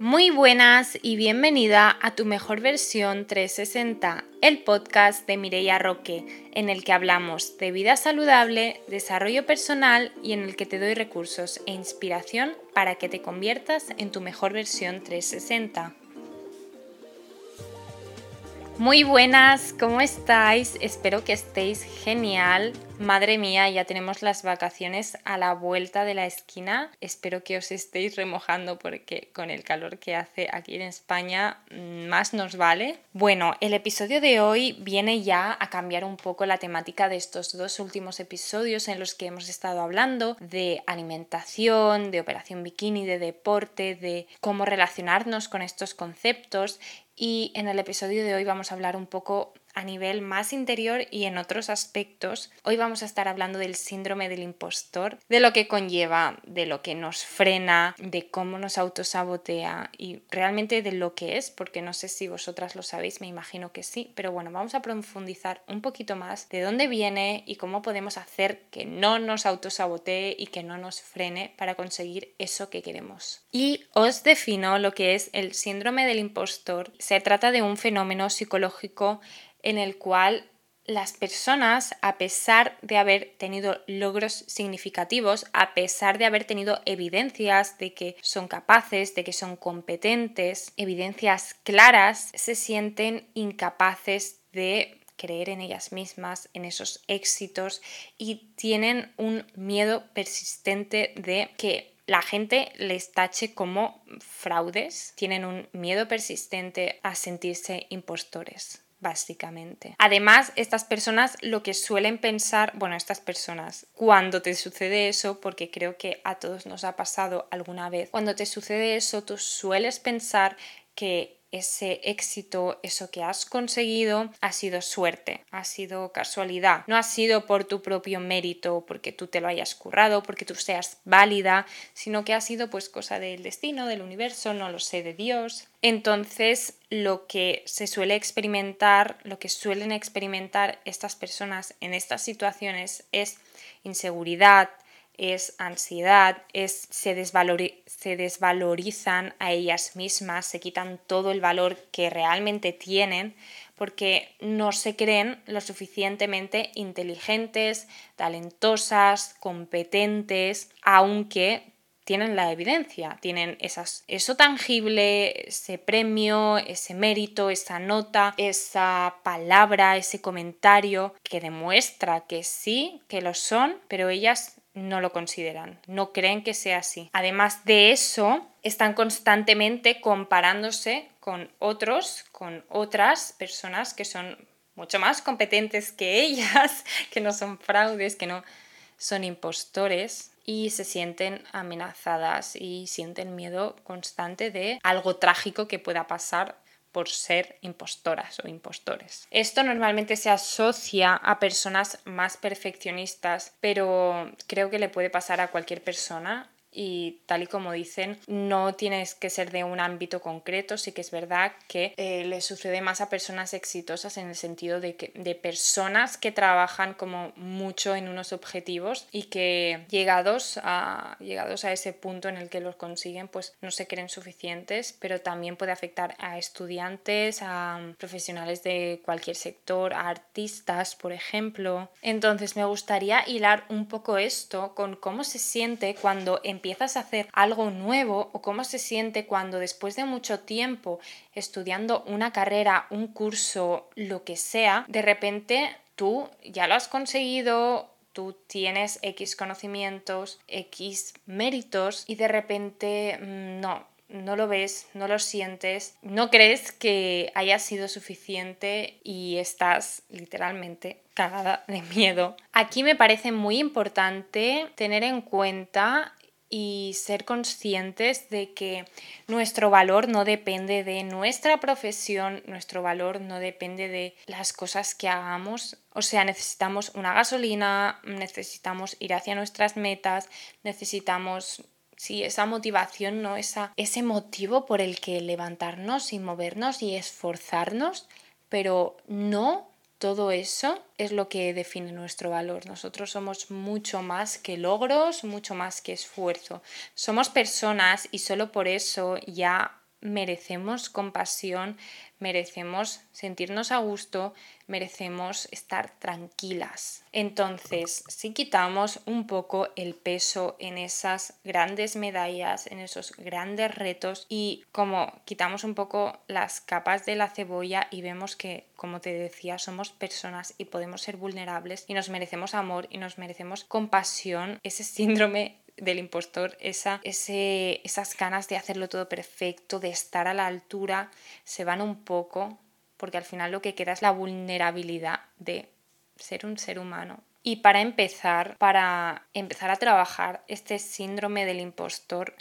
Muy buenas y bienvenida a tu mejor versión 360, el podcast de Mireia Roque, en el que hablamos de vida saludable, desarrollo personal y en el que te doy recursos e inspiración para que te conviertas en tu mejor versión 360. Muy buenas, ¿cómo estáis? Espero que estéis genial. Madre mía, ya tenemos las vacaciones a la vuelta de la esquina. Espero que os estéis remojando porque con el calor que hace aquí en España mm, más nos vale. Bueno, el episodio de hoy viene ya a cambiar un poco la temática de estos dos últimos episodios en los que hemos estado hablando de alimentación, de operación bikini, de deporte, de cómo relacionarnos con estos conceptos y en el episodio de hoy vamos a hablar un poco a nivel más interior y en otros aspectos. Hoy vamos a estar hablando del síndrome del impostor, de lo que conlleva, de lo que nos frena, de cómo nos autosabotea y realmente de lo que es, porque no sé si vosotras lo sabéis, me imagino que sí, pero bueno, vamos a profundizar un poquito más de dónde viene y cómo podemos hacer que no nos autosabotee y que no nos frene para conseguir eso que queremos. Y os defino lo que es el síndrome del impostor. Se trata de un fenómeno psicológico en el cual las personas, a pesar de haber tenido logros significativos, a pesar de haber tenido evidencias de que son capaces, de que son competentes, evidencias claras, se sienten incapaces de creer en ellas mismas, en esos éxitos y tienen un miedo persistente de que la gente les tache como fraudes, tienen un miedo persistente a sentirse impostores básicamente. Además, estas personas lo que suelen pensar, bueno, estas personas, cuando te sucede eso, porque creo que a todos nos ha pasado alguna vez, cuando te sucede eso, tú sueles pensar que ese éxito, eso que has conseguido, ha sido suerte, ha sido casualidad, no ha sido por tu propio mérito, porque tú te lo hayas currado, porque tú seas válida, sino que ha sido pues cosa del destino, del universo, no lo sé, de Dios. Entonces, lo que se suele experimentar, lo que suelen experimentar estas personas en estas situaciones es inseguridad, es ansiedad, es se, se, desvalorizan a ellas mismas, se quitan todo el valor que realmente tienen porque no se creen lo suficientemente inteligentes, talentosas, competentes, aunque tienen la evidencia, tienen esas, eso tangible, ese premio, ese mérito, esa nota, esa palabra, ese comentario que demuestra que sí, que lo son, pero ellas no lo consideran, no creen que sea así. Además de eso, están constantemente comparándose con otros, con otras personas que son mucho más competentes que ellas, que no son fraudes, que no son impostores y se sienten amenazadas y sienten miedo constante de algo trágico que pueda pasar por ser impostoras o impostores. Esto normalmente se asocia a personas más perfeccionistas, pero creo que le puede pasar a cualquier persona y tal y como dicen, no tienes que ser de un ámbito concreto, sí que es verdad que eh, le sucede más a personas exitosas en el sentido de, que, de personas que trabajan como mucho en unos objetivos y que llegados a, llegados a ese punto en el que los consiguen, pues no se creen suficientes, pero también puede afectar a estudiantes, a profesionales de cualquier sector, a artistas, por ejemplo. Entonces me gustaría hilar un poco esto con cómo se siente cuando empiezas a hacer algo nuevo o cómo se siente cuando después de mucho tiempo estudiando una carrera, un curso, lo que sea, de repente tú ya lo has conseguido, tú tienes X conocimientos, X méritos y de repente mm, no, no lo ves, no lo sientes, no crees que haya sido suficiente y estás literalmente cagada de miedo. Aquí me parece muy importante tener en cuenta y ser conscientes de que nuestro valor no depende de nuestra profesión, nuestro valor no depende de las cosas que hagamos. O sea, necesitamos una gasolina, necesitamos ir hacia nuestras metas, necesitamos sí, esa motivación, ¿no? Esa, ese motivo por el que levantarnos y movernos y esforzarnos, pero no todo eso es lo que define nuestro valor. Nosotros somos mucho más que logros, mucho más que esfuerzo. Somos personas y solo por eso ya merecemos compasión, merecemos sentirnos a gusto, merecemos estar tranquilas. Entonces, si quitamos un poco el peso en esas grandes medallas, en esos grandes retos y como quitamos un poco las capas de la cebolla y vemos que, como te decía, somos personas y podemos ser vulnerables y nos merecemos amor y nos merecemos compasión, ese síndrome del impostor, esa, ese, esas ganas de hacerlo todo perfecto, de estar a la altura, se van un poco, porque al final lo que queda es la vulnerabilidad de ser un ser humano. Y para empezar, para empezar a trabajar este síndrome del impostor,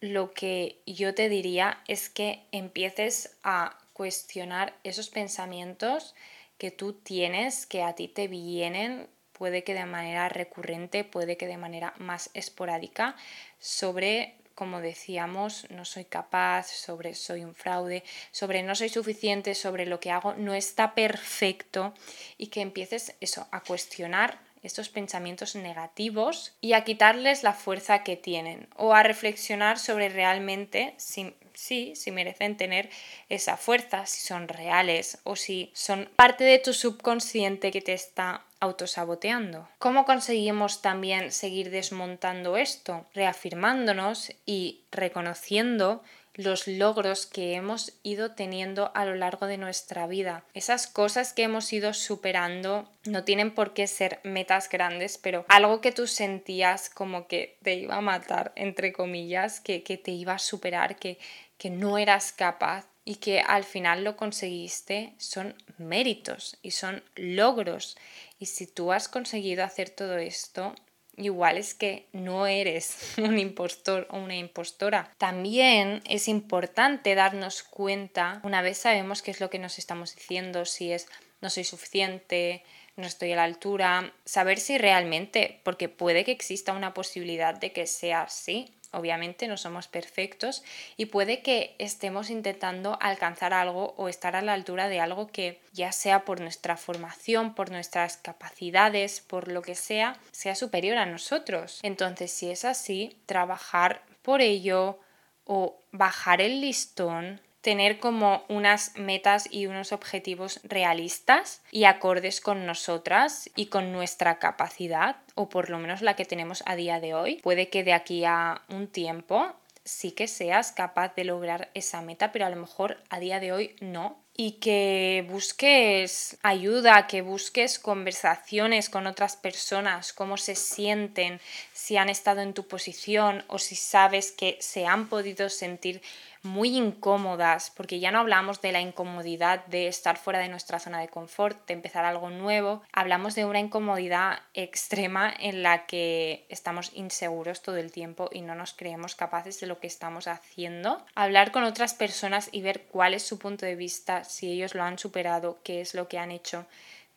lo que yo te diría es que empieces a cuestionar esos pensamientos que tú tienes, que a ti te vienen puede que de manera recurrente, puede que de manera más esporádica, sobre, como decíamos, no soy capaz, sobre soy un fraude, sobre no soy suficiente, sobre lo que hago no está perfecto y que empieces eso, a cuestionar estos pensamientos negativos y a quitarles la fuerza que tienen o a reflexionar sobre realmente si sí, si merecen tener esa fuerza, si son reales o si son parte de tu subconsciente que te está autosaboteando. ¿Cómo conseguimos también seguir desmontando esto? Reafirmándonos y reconociendo los logros que hemos ido teniendo a lo largo de nuestra vida. Esas cosas que hemos ido superando no tienen por qué ser metas grandes, pero algo que tú sentías como que te iba a matar, entre comillas, que, que te iba a superar, que, que no eras capaz y que al final lo conseguiste, son méritos y son logros. Y si tú has conseguido hacer todo esto, igual es que no eres un impostor o una impostora. También es importante darnos cuenta, una vez sabemos qué es lo que nos estamos diciendo, si es no soy suficiente, no estoy a la altura, saber si realmente, porque puede que exista una posibilidad de que sea así, obviamente no somos perfectos y puede que estemos intentando alcanzar algo o estar a la altura de algo que ya sea por nuestra formación, por nuestras capacidades, por lo que sea, sea superior a nosotros. Entonces, si es así, trabajar por ello o bajar el listón tener como unas metas y unos objetivos realistas y acordes con nosotras y con nuestra capacidad, o por lo menos la que tenemos a día de hoy. Puede que de aquí a un tiempo sí que seas capaz de lograr esa meta, pero a lo mejor a día de hoy no. Y que busques ayuda, que busques conversaciones con otras personas, cómo se sienten, si han estado en tu posición o si sabes que se han podido sentir muy incómodas, porque ya no hablamos de la incomodidad de estar fuera de nuestra zona de confort, de empezar algo nuevo, hablamos de una incomodidad extrema en la que estamos inseguros todo el tiempo y no nos creemos capaces de lo que estamos haciendo. Hablar con otras personas y ver cuál es su punto de vista, si ellos lo han superado, qué es lo que han hecho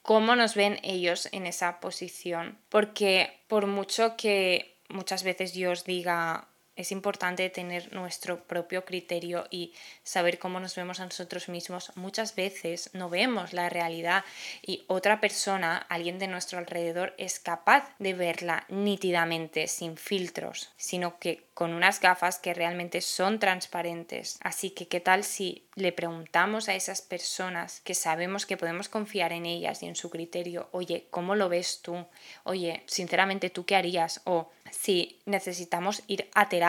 cómo nos ven ellos en esa posición. Porque por mucho que muchas veces yo os diga es importante tener nuestro propio criterio y saber cómo nos vemos a nosotros mismos. Muchas veces no vemos la realidad y otra persona, alguien de nuestro alrededor, es capaz de verla nítidamente, sin filtros, sino que con unas gafas que realmente son transparentes. Así que, ¿qué tal si le preguntamos a esas personas que sabemos que podemos confiar en ellas y en su criterio, oye, ¿cómo lo ves tú? Oye, sinceramente, ¿tú qué harías? O si necesitamos ir a terapia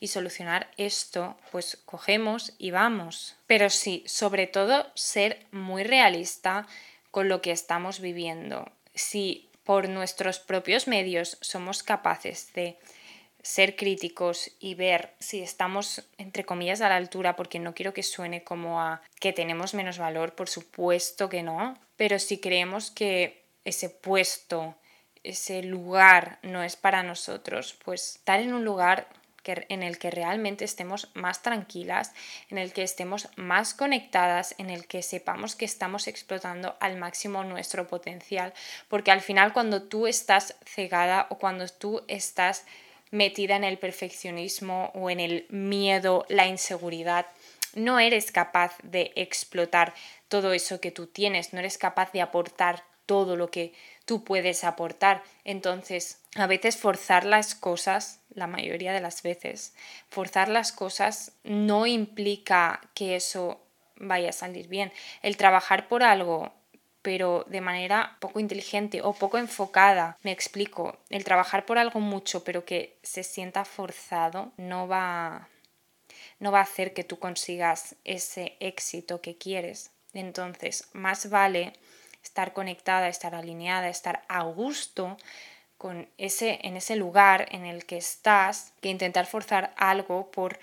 y solucionar esto, pues cogemos y vamos. Pero sí, sobre todo, ser muy realista con lo que estamos viviendo. Si por nuestros propios medios somos capaces de ser críticos y ver si estamos, entre comillas, a la altura, porque no quiero que suene como a que tenemos menos valor, por supuesto que no, pero si creemos que ese puesto, ese lugar no es para nosotros, pues estar en un lugar que, en el que realmente estemos más tranquilas, en el que estemos más conectadas, en el que sepamos que estamos explotando al máximo nuestro potencial, porque al final cuando tú estás cegada o cuando tú estás metida en el perfeccionismo o en el miedo, la inseguridad, no eres capaz de explotar todo eso que tú tienes, no eres capaz de aportar todo lo que tú puedes aportar. Entonces, a veces forzar las cosas la mayoría de las veces. Forzar las cosas no implica que eso vaya a salir bien. El trabajar por algo pero de manera poco inteligente o poco enfocada. Me explico, el trabajar por algo mucho pero que se sienta forzado no va no va a hacer que tú consigas ese éxito que quieres. Entonces, más vale estar conectada, estar alineada, estar a gusto con ese, en ese lugar en el que estás, que intentar forzar algo por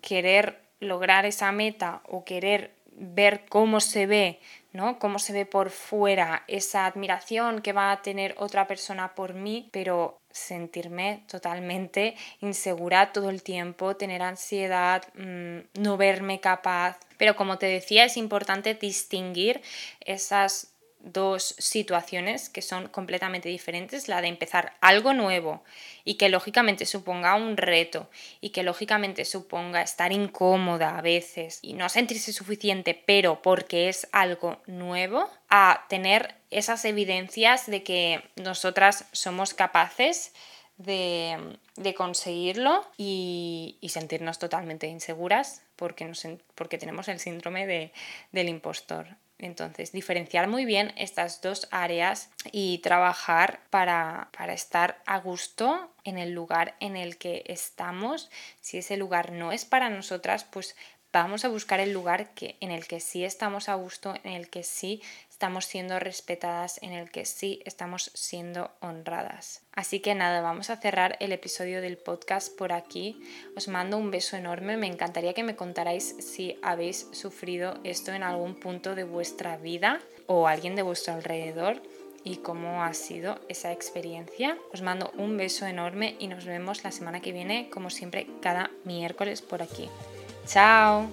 querer lograr esa meta o querer ver cómo se ve, ¿no? Cómo se ve por fuera esa admiración que va a tener otra persona por mí, pero sentirme totalmente insegura todo el tiempo, tener ansiedad, mm, no verme capaz. Pero como te decía, es importante distinguir esas dos situaciones que son completamente diferentes, la de empezar algo nuevo y que lógicamente suponga un reto y que lógicamente suponga estar incómoda a veces y no sentirse suficiente, pero porque es algo nuevo, a tener esas evidencias de que nosotras somos capaces de, conseguirlo y, sentirnos totalmente inseguras porque, porque tenemos el síndrome del impostor. Entonces, diferenciar muy bien estas dos áreas y trabajar para, estar a gusto en el lugar en el que estamos. Si ese lugar no es para nosotras, pues vamos a buscar el lugar que, en el que sí estamos a gusto, en el que sí estamos siendo respetadas, en el que sí estamos siendo honradas. Así que nada, vamos a cerrar el episodio del podcast por aquí. Os mando un beso enorme. Me encantaría que me contarais si habéis sufrido esto en algún punto de vuestra vida o alguien de vuestro alrededor y cómo ha sido esa experiencia. Os mando un beso enorme y nos vemos la semana que viene, como siempre, cada miércoles por aquí. Ciao!